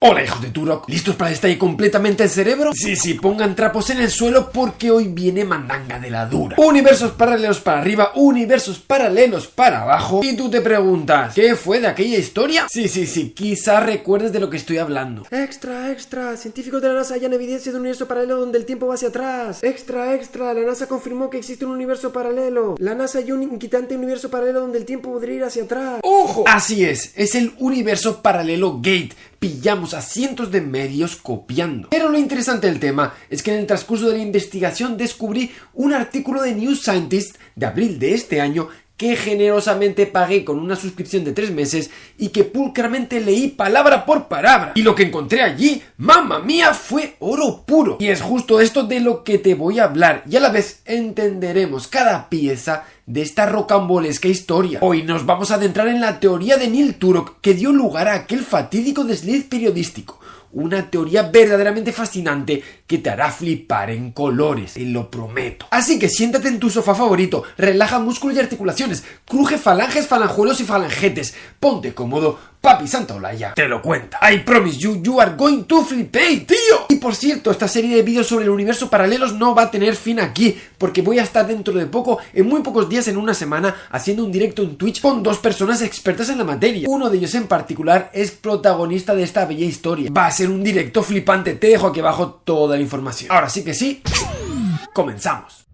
Hola hijos de Turok, ¿listos para estallar completamente el cerebro? Sí, sí, pongan trapos en el suelo porque hoy viene mandanga de la dura. Universos paralelos para arriba, universos paralelos para abajo. Y tú te preguntas, ¿qué fue de aquella historia? Sí, sí, sí, quizás recuerdes de lo que estoy hablando. Extra, extra, científicos de la NASA hallan evidencia de un universo paralelo donde el tiempo va hacia atrás. Extra, extra, la NASA confirmó que existe un universo paralelo. La NASA halló un inquietante universo paralelo donde el tiempo podría ir hacia atrás. ¡Ojo! Así es, es el universo paralelo Gate pillamos a cientos de medios copiando. Pero lo interesante del tema es que en el transcurso de la investigación descubrí un artículo de New Scientist de abril de este año que generosamente pagué con una suscripción de tres meses y que pulcramente leí palabra por palabra. Y lo que encontré allí, mamma mía, fue oro puro. Y es justo esto de lo que te voy a hablar y a la vez entenderemos cada pieza de esta rocambolesca historia. Hoy nos vamos a adentrar en la teoría de Neil Turok que dio lugar a aquel fatídico desliz periodístico una teoría verdaderamente fascinante que te hará flipar en colores, te lo prometo. Así que siéntate en tu sofá favorito, relaja músculos y articulaciones, cruje falanges, falanjuelos y falangetes, ponte cómodo, papi Santa Olaya te lo cuenta. I promise you, you are going to flip, tío. Y por cierto, esta serie de vídeos sobre el universo paralelos no va a tener fin aquí, porque voy a estar dentro de poco, en muy pocos días, en una semana, haciendo un directo en Twitch con dos personas expertas en la materia. Uno de ellos en particular es protagonista de esta bella historia. Va a ser un directo flipante, te dejo aquí abajo toda la información. Ahora sí que sí, comenzamos.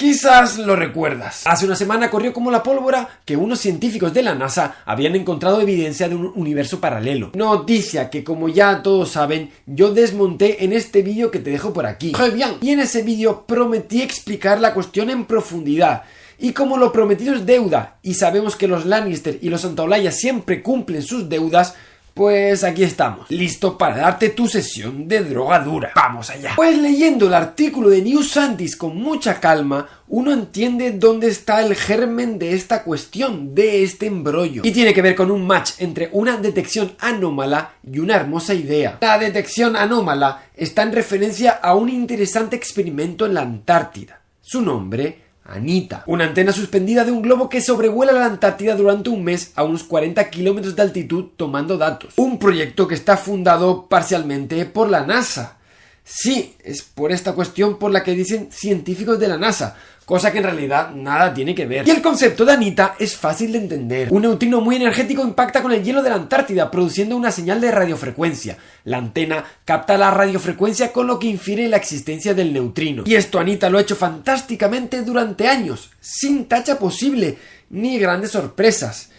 Quizás lo recuerdas. Hace una semana corrió como la pólvora que unos científicos de la NASA habían encontrado evidencia de un universo paralelo. Noticia que como ya todos saben, yo desmonté en este vídeo que te dejo por aquí. bien. Y en ese vídeo prometí explicar la cuestión en profundidad. Y como lo prometido es deuda, y sabemos que los Lannister y los Santaolalla siempre cumplen sus deudas, pues aquí estamos, listo para darte tu sesión de droga dura. Vamos allá. Pues leyendo el artículo de New Scientist con mucha calma, uno entiende dónde está el germen de esta cuestión, de este embrollo. Y tiene que ver con un match entre una detección anómala y una hermosa idea. La detección anómala está en referencia a un interesante experimento en la Antártida. Su nombre Anita, una antena suspendida de un globo que sobrevuela la Antártida durante un mes a unos 40 kilómetros de altitud tomando datos. Un proyecto que está fundado parcialmente por la NASA. Sí, es por esta cuestión por la que dicen científicos de la NASA, cosa que en realidad nada tiene que ver. Y el concepto de Anita es fácil de entender. Un neutrino muy energético impacta con el hielo de la Antártida, produciendo una señal de radiofrecuencia. La antena capta la radiofrecuencia con lo que infiere la existencia del neutrino. Y esto Anita lo ha hecho fantásticamente durante años, sin tacha posible, ni grandes sorpresas.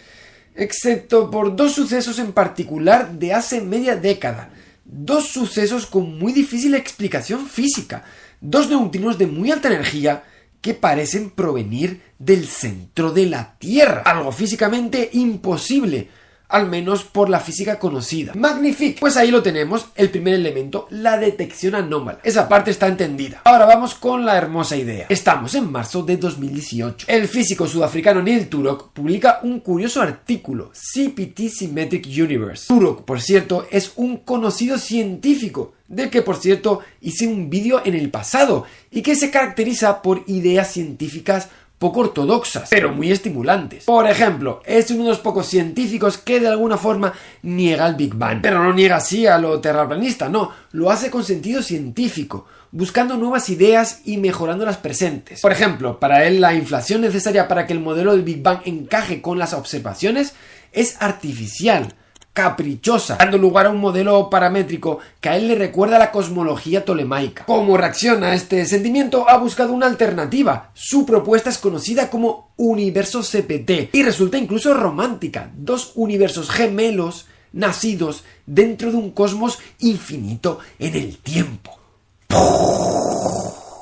Excepto por dos sucesos en particular de hace media década. Dos sucesos con muy difícil explicación física. Dos neutrinos de muy alta energía que parecen provenir del centro de la Tierra, algo físicamente imposible, al menos por la física conocida. Magnifique. Pues ahí lo tenemos, el primer elemento, la detección anómala. Esa parte está entendida. Ahora vamos con la hermosa idea. Estamos en marzo de 2018. El físico sudafricano Neil Turok publica un curioso artículo, CPT Symmetric Universe. Turok, por cierto, es un conocido científico del que por cierto hice un vídeo en el pasado y que se caracteriza por ideas científicas poco ortodoxas, pero muy estimulantes. Por ejemplo, es uno de los pocos científicos que de alguna forma niega el Big Bang, pero no niega así a lo terraplanista, no, lo hace con sentido científico, buscando nuevas ideas y mejorando las presentes. Por ejemplo, para él la inflación necesaria para que el modelo del Big Bang encaje con las observaciones es artificial, caprichosa, dando lugar a un modelo paramétrico que a él le recuerda la cosmología tolemaica. Como reacción a este sentimiento, ha buscado una alternativa. Su propuesta es conocida como universo CPT y resulta incluso romántica. Dos universos gemelos nacidos dentro de un cosmos infinito en el tiempo.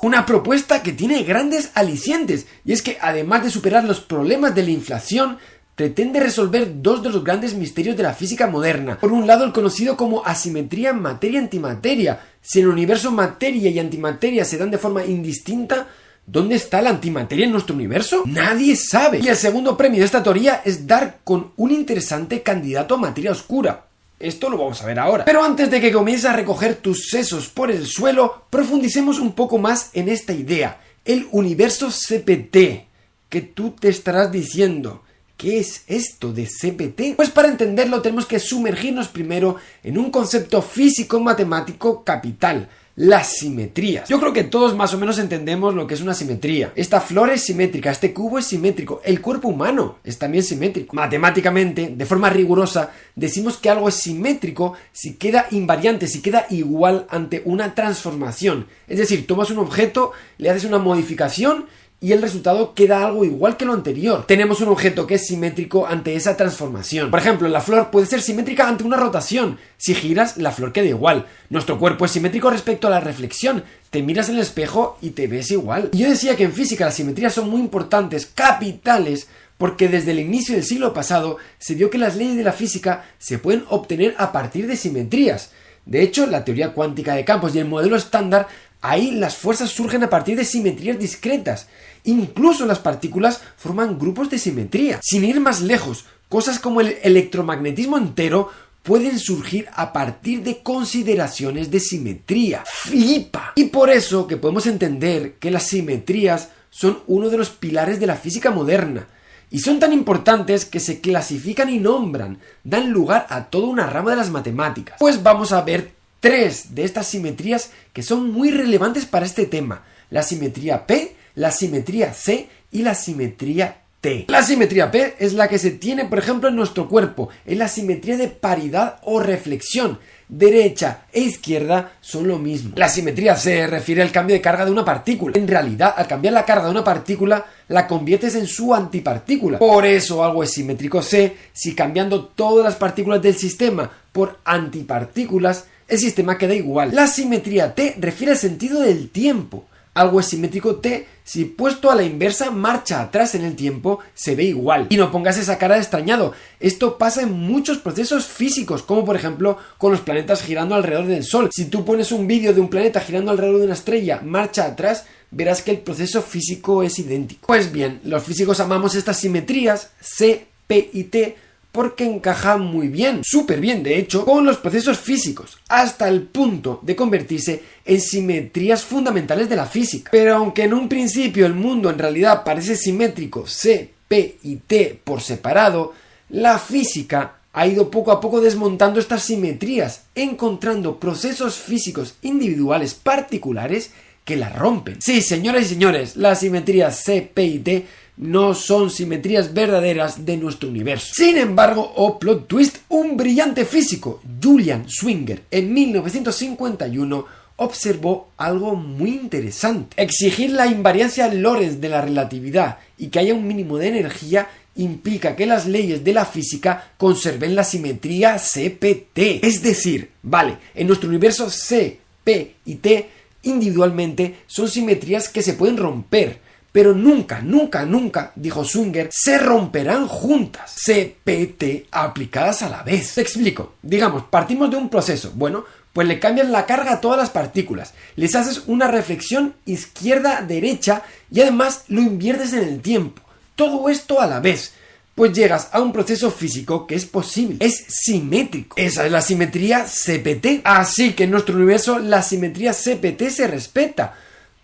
Una propuesta que tiene grandes alicientes, y es que además de superar los problemas de la inflación, pretende resolver dos de los grandes misterios de la física moderna. Por un lado, el conocido como asimetría materia-antimateria. Si en el universo materia y antimateria se dan de forma indistinta, ¿Dónde está la antimateria en nuestro universo? Nadie sabe. Y el segundo premio de esta teoría es dar con un interesante candidato a materia oscura. Esto lo vamos a ver ahora. Pero antes de que comiences a recoger tus sesos por el suelo, profundicemos un poco más en esta idea. El universo CPT. Que tú te estarás diciendo. ¿Qué es esto de CPT? Pues para entenderlo tenemos que sumergirnos primero en un concepto físico-matemático capital, las simetrías. Yo creo que todos más o menos entendemos lo que es una simetría. Esta flor es simétrica, este cubo es simétrico, el cuerpo humano es también simétrico. Matemáticamente, de forma rigurosa, decimos que algo es simétrico si queda invariante, si queda igual ante una transformación. Es decir, tomas un objeto, le haces una modificación y el resultado queda algo igual que lo anterior. Tenemos un objeto que es simétrico ante esa transformación. Por ejemplo, la flor puede ser simétrica ante una rotación. Si giras, la flor queda igual. Nuestro cuerpo es simétrico respecto a la reflexión. Te miras en el espejo y te ves igual. yo decía que en física las simetrías son muy importantes, capitales, porque desde el inicio del siglo pasado se vio que las leyes de la física se pueden obtener a partir de simetrías. De hecho, la teoría cuántica de campos y el modelo estándar Ahí las fuerzas surgen a partir de simetrías discretas. Incluso las partículas forman grupos de simetría. Sin ir más lejos, cosas como el electromagnetismo entero pueden surgir a partir de consideraciones de simetría. ¡Flipa! Y por eso que podemos entender que las simetrías son uno de los pilares de la física moderna. Y son tan importantes que se clasifican y nombran, dan lugar a toda una rama de las matemáticas. Pues vamos a ver tres de estas simetrías que son muy relevantes para este tema. La simetría P, la simetría C y la simetría T. La simetría P es la que se tiene, por ejemplo, en nuestro cuerpo. Es la simetría de paridad o reflexión. Derecha e izquierda son lo mismo. La simetría C refiere al cambio de carga de una partícula. En realidad, al cambiar la carga de una partícula, la conviertes en su antipartícula. Por eso algo es simétrico C si cambiando todas las partículas del sistema por antipartículas el sistema queda igual. La simetría T refiere al sentido del tiempo. Algo es simétrico T si puesto a la inversa marcha atrás en el tiempo se ve igual. Y no pongas esa cara de extrañado. Esto pasa en muchos procesos físicos, como por ejemplo con los planetas girando alrededor del Sol. Si tú pones un vídeo de un planeta girando alrededor de una estrella, marcha atrás, verás que el proceso físico es idéntico. Pues bien, los físicos amamos estas simetrías C, P y T porque encaja muy bien, súper bien de hecho, con los procesos físicos, hasta el punto de convertirse en simetrías fundamentales de la física. Pero aunque en un principio el mundo en realidad parece simétrico C, P y T por separado, la física ha ido poco a poco desmontando estas simetrías, encontrando procesos físicos individuales particulares que la rompen. Sí, señoras y señores, las simetrías C, P y T no son simetrías verdaderas de nuestro universo. Sin embargo, o plot twist, un brillante físico, Julian Swinger, en 1951 observó algo muy interesante. Exigir la invariancia Lorentz de la relatividad y que haya un mínimo de energía implica que las leyes de la física conserven la simetría CPT. Es decir, vale, en nuestro universo C, P y T individualmente son simetrías que se pueden romper, pero nunca, nunca, nunca, dijo Swinger, se romperán juntas, CPT aplicadas a la vez. Te explico. Digamos, partimos de un proceso. Bueno, pues le cambias la carga a todas las partículas, les haces una reflexión izquierda-derecha y además lo inviertes en el tiempo. Todo esto a la vez. Pues llegas a un proceso físico que es posible, es simétrico. Esa es la simetría CPT. Así que en nuestro universo la simetría CPT se respeta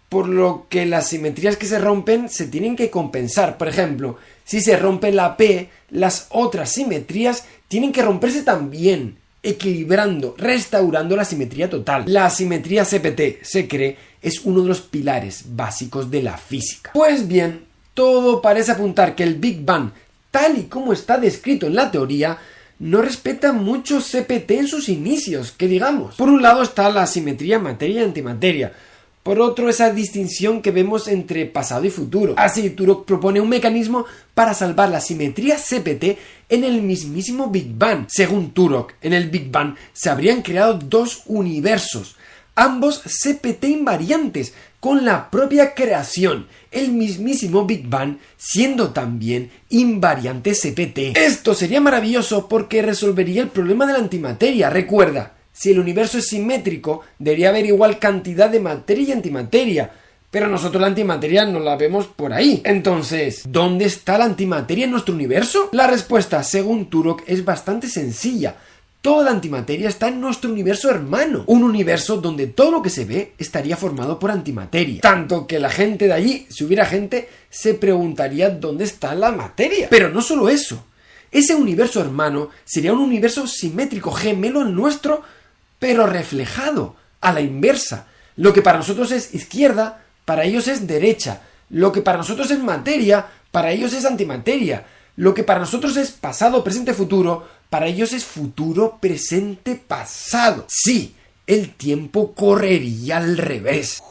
por lo que las simetrías que se rompen se tienen que compensar. Por ejemplo, si se rompe la P, las otras simetrías tienen que romperse también, equilibrando, restaurando la simetría total. La simetría CPT, se cree, es uno de los pilares básicos de la física. Pues bien, todo parece apuntar que el Big Bang, tal y como está descrito en la teoría, no respeta mucho CPT en sus inicios, que digamos. Por un lado está la simetría materia-antimateria, por otro, esa distinción que vemos entre pasado y futuro. Así, Turok propone un mecanismo para salvar la simetría CPT en el mismísimo Big Bang. Según Turok, en el Big Bang se habrían creado dos universos, ambos CPT invariantes, con la propia creación, el mismísimo Big Bang siendo también invariante CPT. Esto sería maravilloso porque resolvería el problema de la antimateria. Recuerda, si el universo es simétrico, debería haber igual cantidad de materia y antimateria. Pero nosotros la antimateria no la vemos por ahí. Entonces, ¿dónde está la antimateria en nuestro universo? La respuesta, según Turok, es bastante sencilla toda antimateria está en nuestro universo hermano. Un universo donde todo lo que se ve estaría formado por antimateria. Tanto que la gente de allí, si hubiera gente, se preguntaría dónde está la materia. Pero no solo eso. Ese universo hermano sería un universo simétrico, gemelo al nuestro, pero reflejado, a la inversa. Lo que para nosotros es izquierda, para ellos es derecha. Lo que para nosotros es materia, para ellos es antimateria. Lo que para nosotros es pasado, presente, futuro, para ellos es futuro, presente, pasado. Sí, el tiempo correría al revés.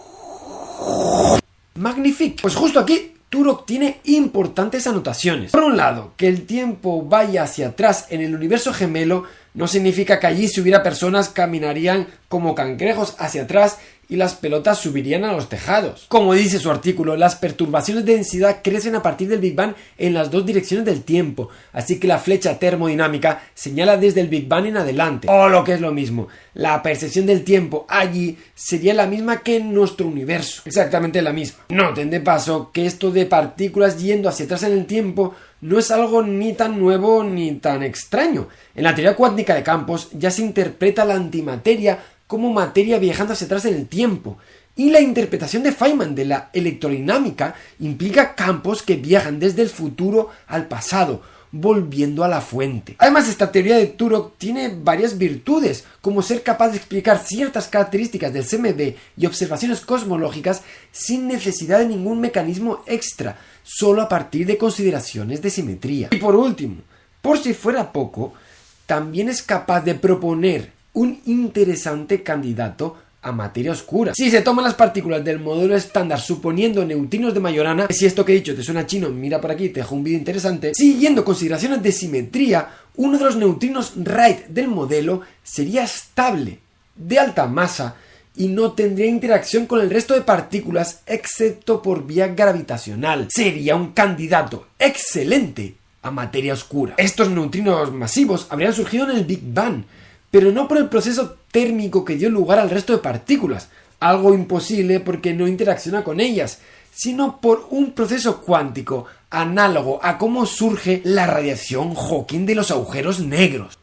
Magnifique. Pues justo aquí Turok tiene importantes anotaciones. Por un lado, que el tiempo vaya hacia atrás en el universo gemelo no significa que allí si hubiera personas caminarían como cangrejos hacia atrás y las pelotas subirían a los tejados. Como dice su artículo, las perturbaciones de densidad crecen a partir del Big Bang en las dos direcciones del tiempo, así que la flecha termodinámica señala desde el Big Bang en adelante. O lo que es lo mismo, la percepción del tiempo allí sería la misma que en nuestro universo, exactamente la misma. Noten de paso que esto de partículas yendo hacia atrás en el tiempo no es algo ni tan nuevo ni tan extraño. En la teoría cuántica de campos ya se interpreta la antimateria como materia viajando hacia atrás en el tiempo. Y la interpretación de Feynman de la electrodinámica implica campos que viajan desde el futuro al pasado, volviendo a la fuente. Además, esta teoría de Turok tiene varias virtudes, como ser capaz de explicar ciertas características del CMB y observaciones cosmológicas sin necesidad de ningún mecanismo extra, solo a partir de consideraciones de simetría. Y por último, por si fuera poco, también es capaz de proponer un interesante candidato a materia oscura. Si se toman las partículas del modelo estándar suponiendo neutrinos de Majorana, si esto que he dicho te suena chino, mira por aquí, te dejo un vídeo interesante. Siguiendo consideraciones de simetría, uno de los neutrinos Wright del modelo sería estable, de alta masa, y no tendría interacción con el resto de partículas excepto por vía gravitacional. Sería un candidato excelente a materia oscura. Estos neutrinos masivos habrían surgido en el Big Bang, pero no por el proceso térmico que dio lugar al resto de partículas, algo imposible porque no interacciona con ellas, sino por un proceso cuántico análogo a cómo surge la radiación Hawking de los agujeros negros.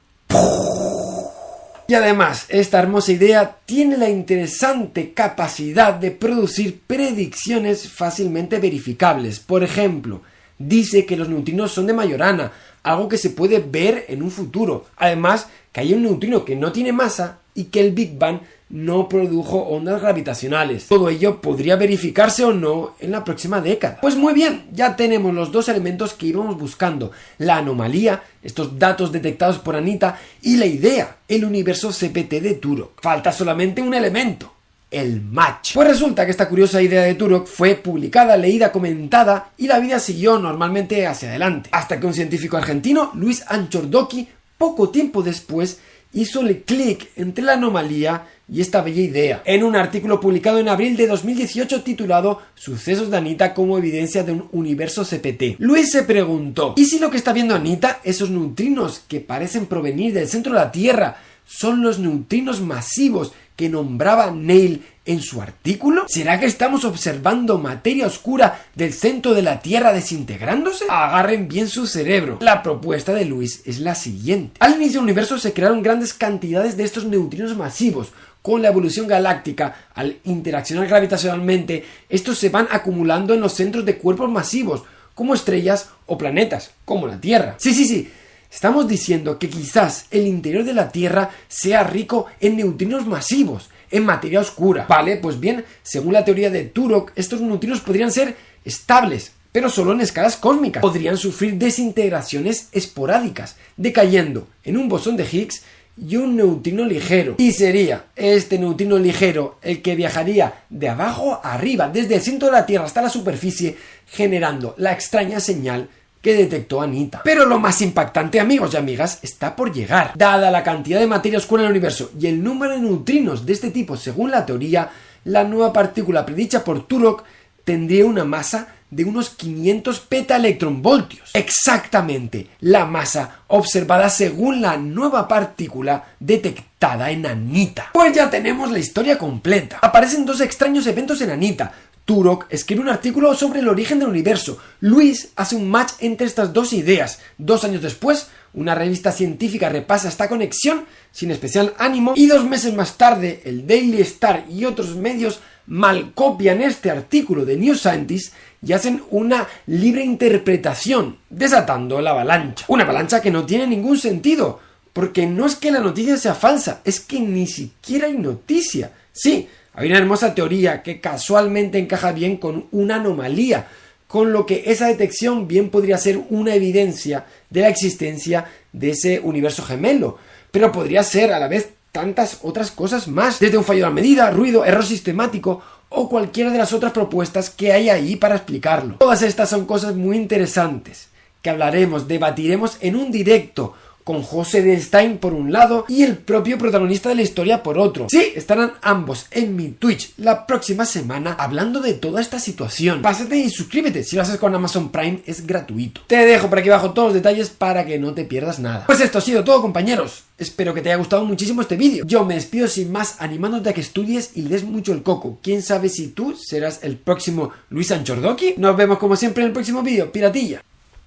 Y además, esta hermosa idea tiene la interesante capacidad de producir predicciones fácilmente verificables. Por ejemplo, dice que los neutrinos son de Majorana, algo que se puede ver en un futuro. Además, que hay un neutrino que no tiene masa y que el Big Bang no produjo ondas gravitacionales. Todo ello podría verificarse o no en la próxima década. Pues muy bien, ya tenemos los dos elementos que íbamos buscando. La anomalía, estos datos detectados por Anita, y la idea, el universo CPT de Turok. Falta solamente un elemento. El match. Pues resulta que esta curiosa idea de Turok fue publicada, leída, comentada y la vida siguió normalmente hacia adelante. Hasta que un científico argentino, Luis Anchordoki, poco tiempo después, hizo el clic entre la anomalía y esta bella idea, en un artículo publicado en abril de 2018 titulado Sucesos de Anita como evidencia de un universo CPT. Luis se preguntó, ¿y si lo que está viendo Anita, esos neutrinos que parecen provenir del centro de la Tierra, son los neutrinos masivos que nombraba Neil en su artículo? ¿Será que estamos observando materia oscura del centro de la Tierra desintegrándose? Agarren bien su cerebro. La propuesta de Luis es la siguiente. Al inicio del universo se crearon grandes cantidades de estos neutrinos masivos. Con la evolución galáctica, al interaccionar gravitacionalmente, estos se van acumulando en los centros de cuerpos masivos, como estrellas o planetas, como la Tierra. Sí, sí, sí. Estamos diciendo que quizás el interior de la Tierra sea rico en neutrinos masivos, en materia oscura. Vale, pues bien, según la teoría de Turok, estos neutrinos podrían ser estables, pero solo en escalas cósmicas. Podrían sufrir desintegraciones esporádicas, decayendo en un bosón de Higgs y un neutrino ligero. Y sería este neutrino ligero el que viajaría de abajo a arriba, desde el centro de la Tierra hasta la superficie, generando la extraña señal que detectó Anita. Pero lo más impactante, amigos y amigas, está por llegar. Dada la cantidad de materia oscura en el universo y el número de neutrinos de este tipo según la teoría, la nueva partícula predicha por Turok tendría una masa de unos 500 petaelectronvoltios. Exactamente la masa observada según la nueva partícula detectada en Anita. Pues ya tenemos la historia completa. Aparecen dos extraños eventos en Anita. Turok escribe un artículo sobre el origen del universo. Luis hace un match entre estas dos ideas. Dos años después, una revista científica repasa esta conexión sin especial ánimo y dos meses más tarde el Daily Star y otros medios malcopian este artículo de New Scientist y hacen una libre interpretación, desatando la avalancha. Una avalancha que no tiene ningún sentido, porque no es que la noticia sea falsa, es que ni siquiera hay noticia. Sí, hay una hermosa teoría que casualmente encaja bien con una anomalía, con lo que esa detección bien podría ser una evidencia de la existencia de ese universo gemelo, pero podría ser a la vez tantas otras cosas más, desde un fallo de la medida, ruido, error sistemático o cualquiera de las otras propuestas que hay ahí para explicarlo. Todas estas son cosas muy interesantes que hablaremos, debatiremos en un directo con José de Stein por un lado y el propio protagonista de la historia por otro. Sí, estarán ambos en mi Twitch la próxima semana hablando de toda esta situación. Pásate y suscríbete, si lo haces con Amazon Prime es gratuito. Te dejo por aquí abajo todos los detalles para que no te pierdas nada. Pues esto ha sido todo compañeros. Espero que te haya gustado muchísimo este vídeo. Yo me despido sin más animándote a que estudies y le des mucho el coco. Quién sabe si tú serás el próximo Luis Anchordoki. Nos vemos como siempre en el próximo vídeo. Piratilla.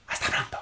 Hasta pronto.